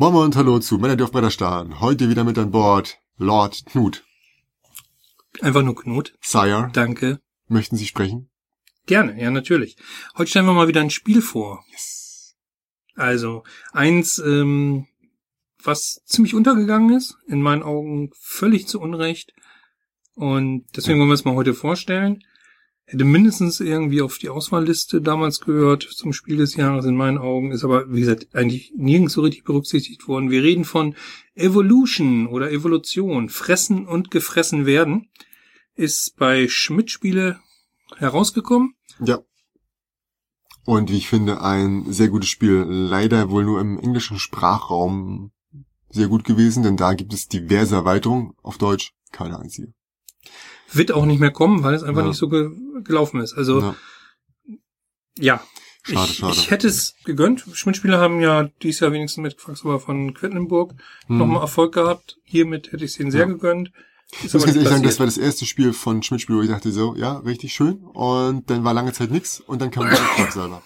Moin und hallo zu Männer, die auf Bretter starren. Heute wieder mit an Bord Lord Knut. Einfach nur Knut. Sire, Danke. möchten Sie sprechen? Gerne, ja, natürlich. Heute stellen wir mal wieder ein Spiel vor. Yes. Also, eins, ähm, was ziemlich untergegangen ist, in meinen Augen völlig zu Unrecht. Und deswegen wollen wir es mal heute vorstellen. Hätte mindestens irgendwie auf die Auswahlliste damals gehört zum Spiel des Jahres in meinen Augen, ist aber, wie gesagt, eigentlich nirgends so richtig berücksichtigt worden. Wir reden von Evolution oder Evolution, Fressen und gefressen werden. Ist bei Schmidt Spiele herausgekommen. Ja. Und wie ich finde, ein sehr gutes Spiel. Leider wohl nur im englischen Sprachraum sehr gut gewesen, denn da gibt es diverse Erweiterungen. Auf Deutsch keine einzige. Wird auch nicht mehr kommen, weil es einfach Ja. nicht so ge gelaufen ist. Also, Ja, ja. schade, ich, schade. ich hätte es gegönnt. Schmidt-Spieler haben ja dieses Jahr wenigstens mit Quacksalber von Quedlinburg Hm. nochmal Erfolg gehabt. Hiermit hätte ich es ihnen sehr Ja. gegönnt. Ich Ist muss aber ganz ehrlich sagen, das war das erste Spiel von Schmidt-Spiel, wo ich dachte so, ja, richtig schön. Und dann war lange Zeit nix und dann kam der Quacksalber.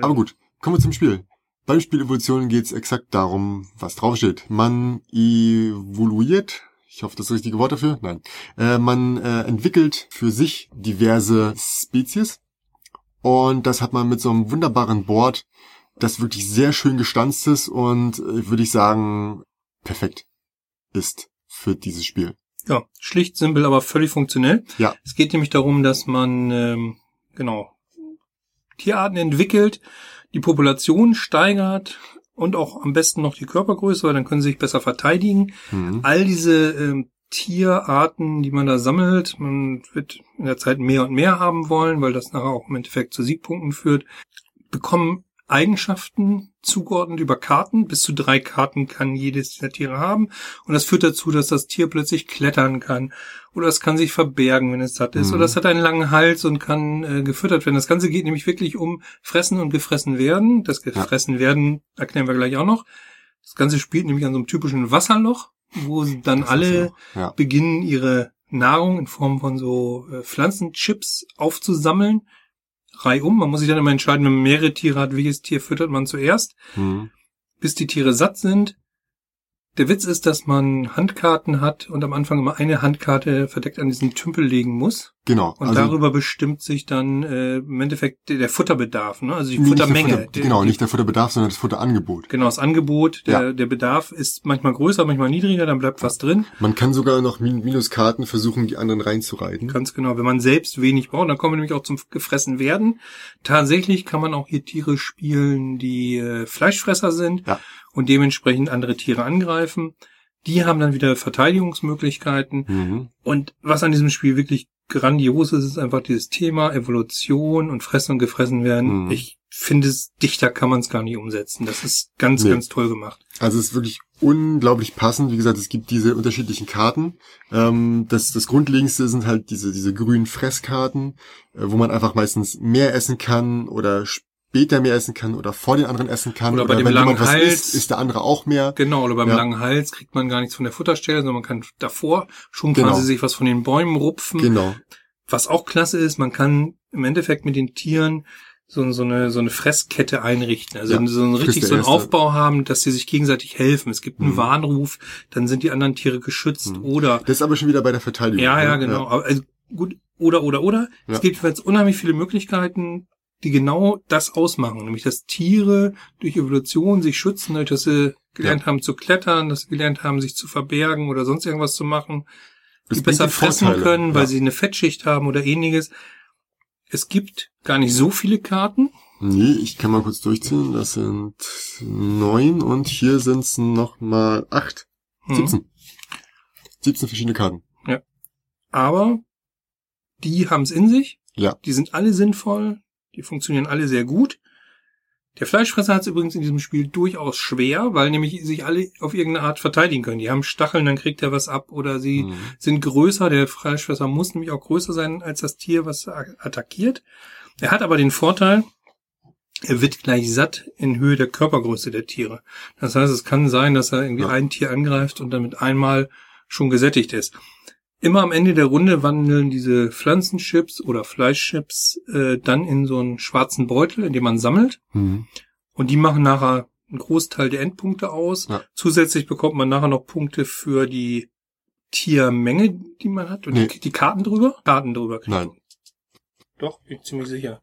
Aber gut, kommen wir zum Spiel. Beim Spiel Evolution geht es exakt darum, was draufsteht. Man evoluiert, ich hoffe, das ist das richtige Wort dafür, nein. Äh, man äh, entwickelt für sich diverse Spezies und das hat man mit so einem wunderbaren Board, das wirklich sehr schön gestanzt ist und äh, würde ich sagen, perfekt ist für dieses Spiel. Ja, schlicht, simpel, aber völlig funktionell. Ja. Es geht nämlich darum, dass man, ähm, genau, Tierarten entwickelt, die Population steigert und auch am besten noch die Körpergröße, weil dann können sie sich besser verteidigen. Mhm. all diese ähm, Tierarten, die man da sammelt, man wird in der Zeit mehr und mehr haben wollen, weil das nachher auch im Endeffekt zu Siegpunkten führt, bekommen Eigenschaften zugeordnet über Karten. Bis zu drei Karten kann jedes dieser Tiere haben. Und das führt dazu, dass das Tier plötzlich klettern kann. Oder es kann sich verbergen, wenn es satt ist. Mhm. Oder es hat einen langen Hals und kann äh, gefüttert werden. Das Ganze geht nämlich wirklich um Fressen und gefressen werden. Das gefressen werden erklären wir gleich auch noch. Das Ganze spielt nämlich an so einem typischen Wasserloch, wo dann Das alle so, Ja. beginnen, ihre Nahrung in Form von so äh, Pflanzenchips aufzusammeln. Reihum. Man muss sich dann immer entscheiden, wenn man mehrere Tiere hat, welches Tier füttert man zuerst, Mhm. bis die Tiere satt sind. Der Witz ist, dass man Handkarten hat und am Anfang immer eine Handkarte verdeckt an diesen Tümpel legen muss. Genau. Und also darüber bestimmt sich dann äh, im Endeffekt der, Futterbedarf, ne? also die nee, nicht Futtermenge. Futter, Der- genau, nicht der Futterbedarf, sondern das Futterangebot. Genau, das Angebot, der, Ja. der Bedarf ist manchmal größer, manchmal niedriger, dann bleibt was drin. Man kann sogar noch Min Minuskarten versuchen, die anderen reinzureiten. Ganz genau. Wenn man selbst wenig braucht, dann kommen wir nämlich auch zum gefressen werden. Tatsächlich kann man auch hier Tiere spielen, die äh, Fleischfresser sind Ja. Und dementsprechend andere Tiere angreifen. Die haben dann wieder Verteidigungsmöglichkeiten. Mhm. Und was an diesem Spiel wirklich grandios ist, ist einfach dieses Thema Evolution und Fressen und gefressen werden. Mhm. Ich finde es, dichter kann man es gar nicht umsetzen. Das ist ganz, Nee. ganz toll gemacht. Also es ist wirklich unglaublich passend. Wie gesagt, es gibt diese unterschiedlichen Karten. Ähm, das, das Grundlegendste sind halt diese, diese grünen Fresskarten, äh, wo man einfach meistens mehr essen kann oder später mehr essen kann oder vor den anderen essen kann. Oder bei dem wenn langen Hals. isst, isst der andere auch mehr. Genau, oder beim Ja. langen Hals kriegt man gar nichts von der Futterstelle, sondern man kann davor schon Genau. quasi sich was von den Bäumen rupfen. Genau. Was auch klasse ist, man kann im Endeffekt mit den Tieren so, so eine so eine Fresskette einrichten. Also Ja, so einen richtig so einen. Aufbau haben, dass sie sich gegenseitig helfen. Es gibt einen Mhm. Warnruf, dann sind die anderen Tiere geschützt Mhm. oder Das ist aber schon wieder bei der Verteidigung. ja, ja, ne? genau. Aber, Also gut, oder oder oder. Ja. Es gibt jetzt unheimlich viele Möglichkeiten, die genau das ausmachen, nämlich dass Tiere durch Evolution sich schützen, dadurch, dass sie gelernt haben zu klettern, dass sie gelernt haben, sich zu verbergen oder sonst irgendwas zu machen Das die besser fressen Vorteile. können, weil ja. sie eine Fettschicht haben oder ähnliches. Es gibt gar nicht so viele Karten. Nee, ich kann mal kurz durchziehen. Das sind neun und hier sind es noch mal acht. Hm. 17. 17 verschiedene Karten. Aber die haben es in sich. Ja. Die sind alle sinnvoll. Die funktionieren alle sehr gut. Der Fleischfresser hat es übrigens in diesem Spiel durchaus schwer, weil nämlich sich alle auf irgendeine Art verteidigen können. Die haben Stacheln, dann kriegt er was ab oder sie Mhm. sind größer. Der Fleischfresser muss nämlich auch größer sein als das Tier, was er attackiert. Er hat aber den Vorteil, er wird gleich satt in Höhe der Körpergröße der Tiere. Das heißt, es kann sein, dass er irgendwie Ja. ein Tier angreift und damit einmal schon gesättigt ist. Immer am Ende der Runde wandeln diese Pflanzenchips oder Fleischchips äh, dann in so einen schwarzen Beutel, in dem man sammelt. Mhm. Und die machen nachher einen Großteil der Endpunkte aus. Ja. Zusätzlich bekommt man nachher noch Punkte für die Tiermenge, die man hat. Und Nee. die, die Karten drüber? Karten drüber. kriegt Nein. Doch, bin ich ziemlich sicher.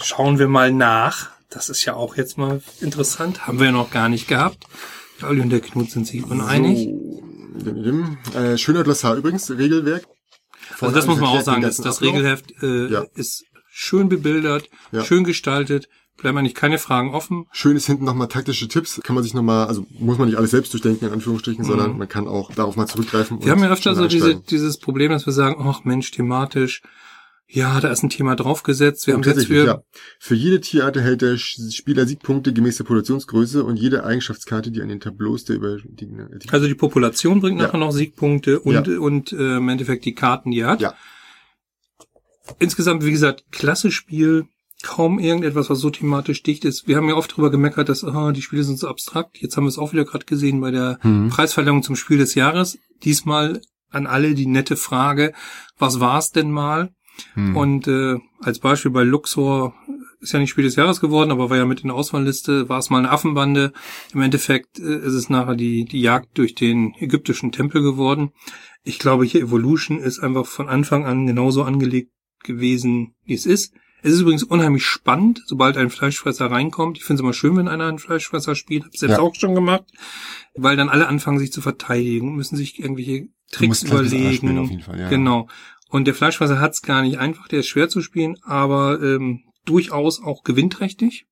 Schauen wir mal nach. Das ist ja auch jetzt mal interessant. Haben wir ja noch gar nicht gehabt. Der Olli und der Knut sind sich uneinig. So. Äh, schöner Glossar übrigens, Regelwerk. Also das muss man auch sagen, das, das. Regelheft äh, Ja. ist schön bebildert, Ja. schön gestaltet, bleiben eigentlich keine Fragen offen. Schön ist hinten nochmal taktische Tipps. Kann man sich nochmal, also muss man nicht alles selbst durchdenken, in Anführungsstrichen, sondern man kann auch darauf mal zurückgreifen. Mhm. Wir haben ja öfter so diese, dieses Problem, dass wir sagen, ach Mensch, thematisch, ja, da ist ein Thema draufgesetzt. Wir haben Und jetzt tatsächlich, für, ja. Für jede Tierart erhält der Spieler Siegpunkte gemäß der Produktionsgröße und jede Eigenschaftskarte, die an den Tableaus der über die, die also die Population bringt Ja. nachher noch Siegpunkte und, Ja. und äh, im Endeffekt die Karten, die er hat. Ja. Insgesamt, wie gesagt, klasse Spiel. Kaum irgendetwas, was so thematisch dicht ist. Wir haben ja oft drüber gemeckert, dass ah, die Spiele sind so abstrakt. Jetzt haben wir es auch wieder gerade gesehen bei der Mhm. Preisverleihung zum Spiel des Jahres. Diesmal an alle die nette Frage, was war es denn mal? Hm. Und äh, als Beispiel bei Luxor ist ja nicht Spiel des Jahres geworden, aber war ja mit in der Auswahlliste, war es mal eine Affenbande. Im Endeffekt äh, ist es nachher die, die Jagd durch den ägyptischen Tempel geworden. Ich glaube, hier Evolution ist einfach von Anfang an genauso angelegt gewesen, wie es ist. Es ist übrigens unheimlich spannend, sobald ein Fleischfresser reinkommt. Ich finde es immer schön, wenn einer einen Fleischfresser spielt. Hab selbst Ja. auch schon gemacht. Weil dann alle anfangen, sich zu verteidigen, müssen sich irgendwelche Tricks überlegen. auf jeden Fall, ja. Genau. Und der Fleischfresser hat's gar nicht einfach, der ist schwer zu spielen, aber ähm, durchaus auch gewinnträchtig.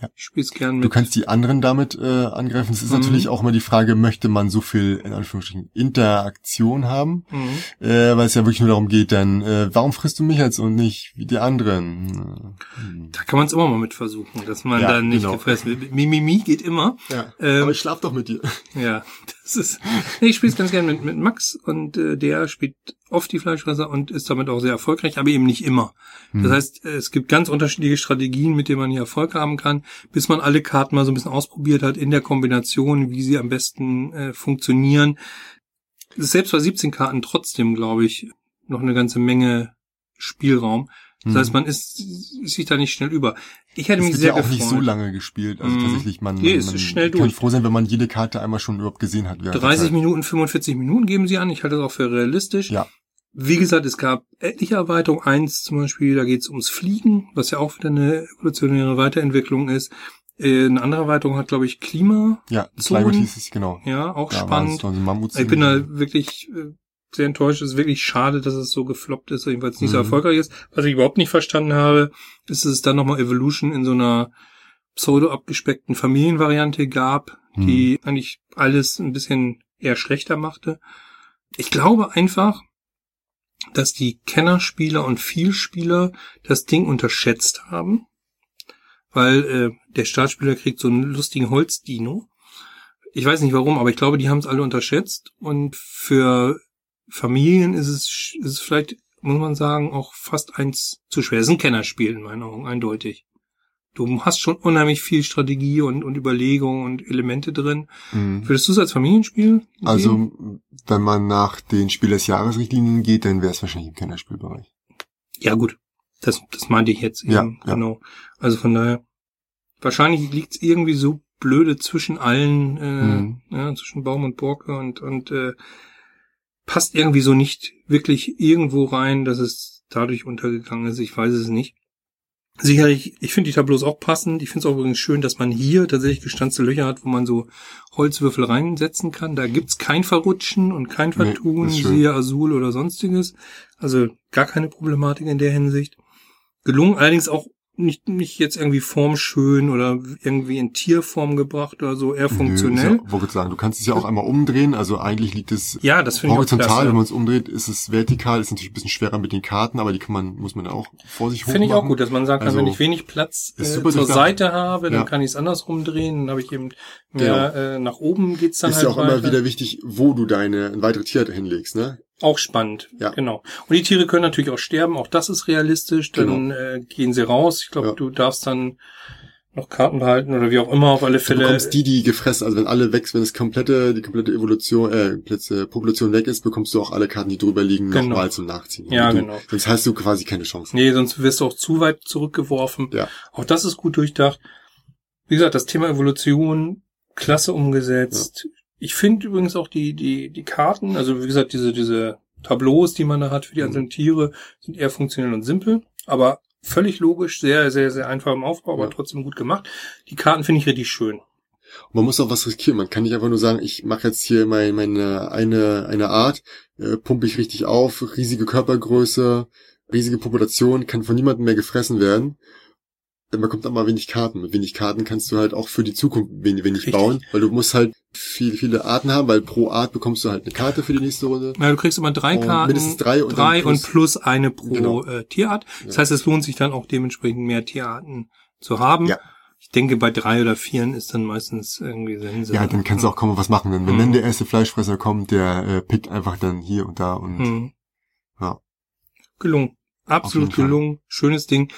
Ja. Ich spiele es gern Du mit. kannst die anderen damit äh, angreifen. Es ist Mhm. natürlich auch immer die Frage, möchte man so viel, in Anführungsstrichen, Interaktion haben? Mhm. Äh, weil es ja wirklich nur darum geht, dann, äh, warum frisst du mich jetzt und nicht wie die anderen? Hm. Da kann man es immer mal mit versuchen, dass man Ja, dann nicht genau. gefressen wird. Mimimi geht immer. Ja, Ähm, aber ich schlaf doch mit dir. Ja, das ist. Nee, ich spiele es ganz gern mit, mit Max und äh, der spielt oft die Fleischfresser und ist damit auch sehr erfolgreich, aber eben nicht immer. Hm. Das heißt, es gibt ganz unterschiedliche Strategien, mit denen man hier Erfolg haben kann, bis man alle Karten mal so ein bisschen ausprobiert hat in der Kombination, wie sie am besten äh, funktionieren. Selbst bei 17 Karten trotzdem, glaube ich, noch eine ganze Menge Spielraum. Das Hm. heißt, man ist, ist sich da nicht schnell über. Ich hätte mich sehr ja auch gefreut. nicht so lange gespielt. Also Mhm. tatsächlich, man, Nee, es man ist schnell kann durch. froh sein, wenn man jede Karte einmal schon überhaupt gesehen hat. während der 30 Zeit. Minuten, 45 Minuten geben sie an. Ich halte das auch für realistisch. Ja. Wie gesagt, es gab etliche Erweiterungen. Eins zum Beispiel, da geht es ums Fliegen, was ja auch wieder eine evolutionäre Weiterentwicklung ist. Äh, Eine andere Erweiterung hat, glaube ich, Klima. Ja. Climate hieß es, genau. Ja, auch Da spannend. Ich bin da wirklich äh, sehr enttäuscht. Es ist wirklich schade, dass es so gefloppt ist, jedenfalls nicht so Mhm. erfolgreich ist. Was ich überhaupt nicht verstanden habe, ist, dass es dann nochmal Evolution in so einer pseudo abgespeckten Familienvariante gab, Mhm. die eigentlich alles ein bisschen eher schlechter machte. Ich glaube einfach, dass die Kennerspieler und Vielspieler das Ding unterschätzt haben, weil äh, der Startspieler kriegt so einen lustigen Holzdino. Ich weiß nicht warum, aber ich glaube, die haben es alle unterschätzt. Und für Familien ist es, ist es vielleicht, muss man sagen, auch fast eins zu schwer. Es ist ein Kennerspiel in meinen Augen, eindeutig. Du hast schon unheimlich viel Strategie und, und Überlegung und Elemente drin. Mhm. Würdest du es als Familienspiel sehen? Also, wenn man nach den Spiel des Jahres Richtlinien geht, dann wäre es wahrscheinlich im Kennerspielbereich. Ja, gut. Das, das meinte ich jetzt eben. Ja, ja. Genau. Also von daher, wahrscheinlich liegt es irgendwie so blöde zwischen allen, äh, Mhm. ja, zwischen Baum und Borke und, und äh, passt irgendwie so nicht wirklich irgendwo rein, dass es dadurch untergegangen ist. Ich weiß es nicht. Sicherlich, ich finde die Tableaus auch passend. Ich finde es auch übrigens schön, dass man hier tatsächlich gestanzte Löcher hat, wo man so Holzwürfel reinsetzen kann. Da gibt's kein Verrutschen und kein Nee, Vertun, schön. siehe Azul oder sonstiges. Also gar keine Problematik in der Hinsicht. Gelungen, allerdings auch nicht, nicht jetzt irgendwie formschön oder irgendwie in Tierform gebracht oder so, eher funktionell. Nö, ist ja, wollte sagen, du kannst es ja auch einmal umdrehen, also eigentlich liegt es Ja, das horizontal, klasse. wenn man es umdreht, ist es vertikal, ist natürlich ein bisschen schwerer mit den Karten, aber die kann man, muss man auch vor sich Finde ich auch gut, dass man sagen kann, Also, wenn ich wenig Platz äh, ist zur durchdacht. Seite habe, dann Ja. kann ich es andersrum drehen, dann habe ich eben mehr äh, nach oben geht's dann Ist halt ja auch weiter. immer wieder wichtig, wo du deine weitere Tier hinlegst, ne? Auch spannend, Ja. genau. Und die Tiere können natürlich auch sterben, auch das ist realistisch, dann äh, gehen sie raus. Ich glaube, Genau. Ja. du darfst dann noch Karten behalten oder wie auch immer, auf alle Du Fälle. bekommst die, die gefressen, also wenn alle weg, wenn das komplette, die komplette Evolution, äh, Plätze, Population weg ist, bekommst du auch alle Karten, die drüber liegen, Genau. nochmal zum Nachziehen. Ja, du, genau. Sonst hast du quasi keine Chance. Nee, sonst wirst du auch zu weit zurückgeworfen. Ja. Auch das ist gut durchdacht. Wie gesagt, das Thema Evolution, klasse umgesetzt. Ja. Ich finde übrigens auch die, die, die Karten, also wie gesagt, diese, diese Tableaus, die man da hat für die mhm. einzelnen Tiere, sind eher funktionell und simpel, aber völlig logisch, sehr, sehr, sehr einfach im Aufbau, aber ja. trotzdem gut gemacht. Die Karten finde ich richtig schön. Man muss auch was riskieren. Man kann nicht einfach nur sagen, ich mache jetzt hier meine, meine eine, eine Art, äh, pumpe ich richtig auf, riesige Körpergröße, riesige Population, kann von niemandem mehr gefressen werden man kommt auch mal wenig Karten. Mit wenig Karten kannst du halt auch für die Zukunft wenig, wenig bauen, weil du musst halt viele, viele Arten haben, weil pro Art bekommst du halt eine Karte für die nächste Runde. Ja, du kriegst immer drei und Karten. Mindestens drei und, drei plus, und plus eine pro genau. äh, Tierart. Das ja. heißt, es lohnt sich dann auch dementsprechend mehr Tierarten zu haben. Ja. Ich denke, bei drei oder vieren ist dann meistens irgendwie Sense. Ja, dann kannst du auch kaum was machen. Wenn mhm. dann der erste Fleischfresser kommt, der äh, pickt einfach dann hier und da und mhm. ja. Gelungen. Absolut gelungen. Schönes Ding.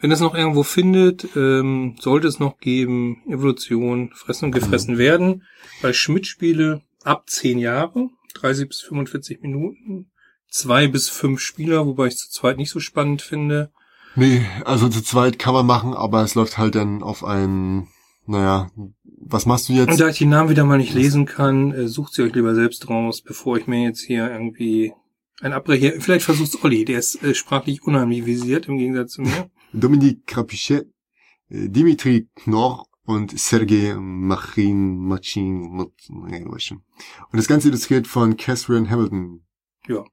Wenn es noch irgendwo findet, ähm, sollte es noch geben, Evolution, fressen und gefressen mhm. werden. Bei Schmidt-Spiele ab 10 Jahre, 30 bis 45 Minuten, zwei bis fünf Spieler, wobei ich zu zweit nicht so spannend finde. Nee, also zu zweit kann man machen, aber es läuft halt dann auf ein, naja, was machst du jetzt? Und da ich die Namen wieder mal nicht lesen kann, äh, sucht sie euch lieber selbst raus, bevor ich mir jetzt hier irgendwie ein Abbrecher, vielleicht versucht's Olli, der ist äh, sprachlich unheimlich visiert im Gegensatz zu mir. Dominique Krapichet, äh, Dimitri Knorr und Sergei Machin, Machin, Und das Ganze illustriert von Catherine Hamilton. Ja.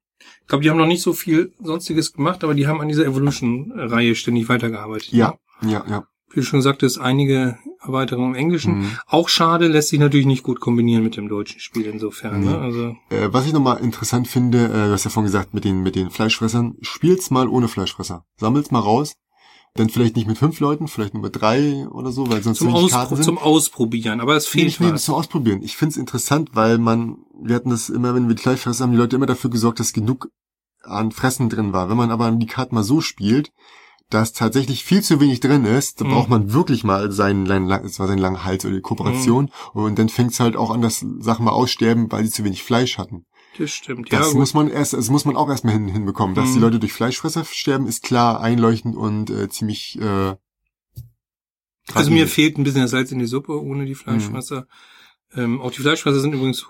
Ich glaube, die haben noch nicht so viel Sonstiges gemacht, aber die haben an dieser Evolution-Reihe ständig weitergearbeitet. Ja, ne? ja, ja. Wie du schon sagtest, einige Erweiterungen im Englischen. Mhm. Auch schade, lässt sich natürlich nicht gut kombinieren mit dem deutschen Spiel insofern. Ne? Also äh, was ich nochmal interessant finde, äh, du hast ja vorhin gesagt, mit den, mit den Fleischfressern, spielt's mal ohne Fleischfresser. Sammelt's mal raus dann vielleicht nicht mit fünf Leuten, vielleicht nur mit drei oder so, weil sonst zum, Auspro Karten sind. zum Ausprobieren, aber es fehlt nee, was. zum Ausprobieren. Ich finde es interessant, weil man, wir hatten das immer, wenn wir Fleischfresser haben, die Leute immer dafür gesorgt, dass genug an Fressen drin war. Wenn man aber die Karten mal so spielt, dass tatsächlich viel zu wenig drin ist, dann mhm. braucht man wirklich mal seinen, es war sein langen Hals oder die Kooperation. Mhm. Und dann fängt es halt auch an, dass Sachen mal aussterben, weil sie zu wenig Fleisch hatten. Das stimmt, ja. Das muss man erst, das muss man auch erstmal hin, hinbekommen. Dass mhm. die Leute durch Fleischfresser sterben, ist klar, einleuchtend und äh, ziemlich äh, Also mir fehlt ein bisschen das Salz in die Suppe ohne die Fleischfresser. Mhm. Ähm, auch die Fleischfresser sind übrigens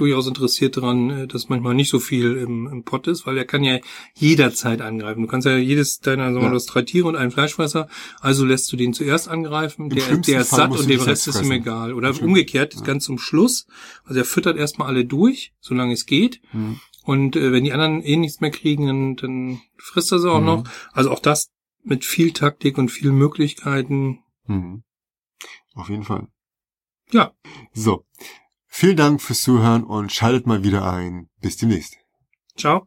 durchaus interessiert daran, äh, dass manchmal nicht so viel im, im Pott ist, weil er kann ja jederzeit angreifen. Du kannst ja jedes deiner, sagen wir ja. drei Tiere und einen Fleischfresser, also lässt du den zuerst angreifen, der, der ist satt und dem Rest ist ihm egal. Oder umgekehrt, ja. ganz zum Schluss. Also er füttert erstmal alle durch, solange es geht. Mhm. Und äh, wenn die anderen eh nichts mehr kriegen, dann, dann frisst er sie auch mhm. noch. Also auch das mit viel Taktik und vielen Möglichkeiten. Mhm. Auf jeden Fall. Ja. So. Vielen Dank fürs Zuhören und schaltet mal wieder ein. Bis demnächst. Ciao.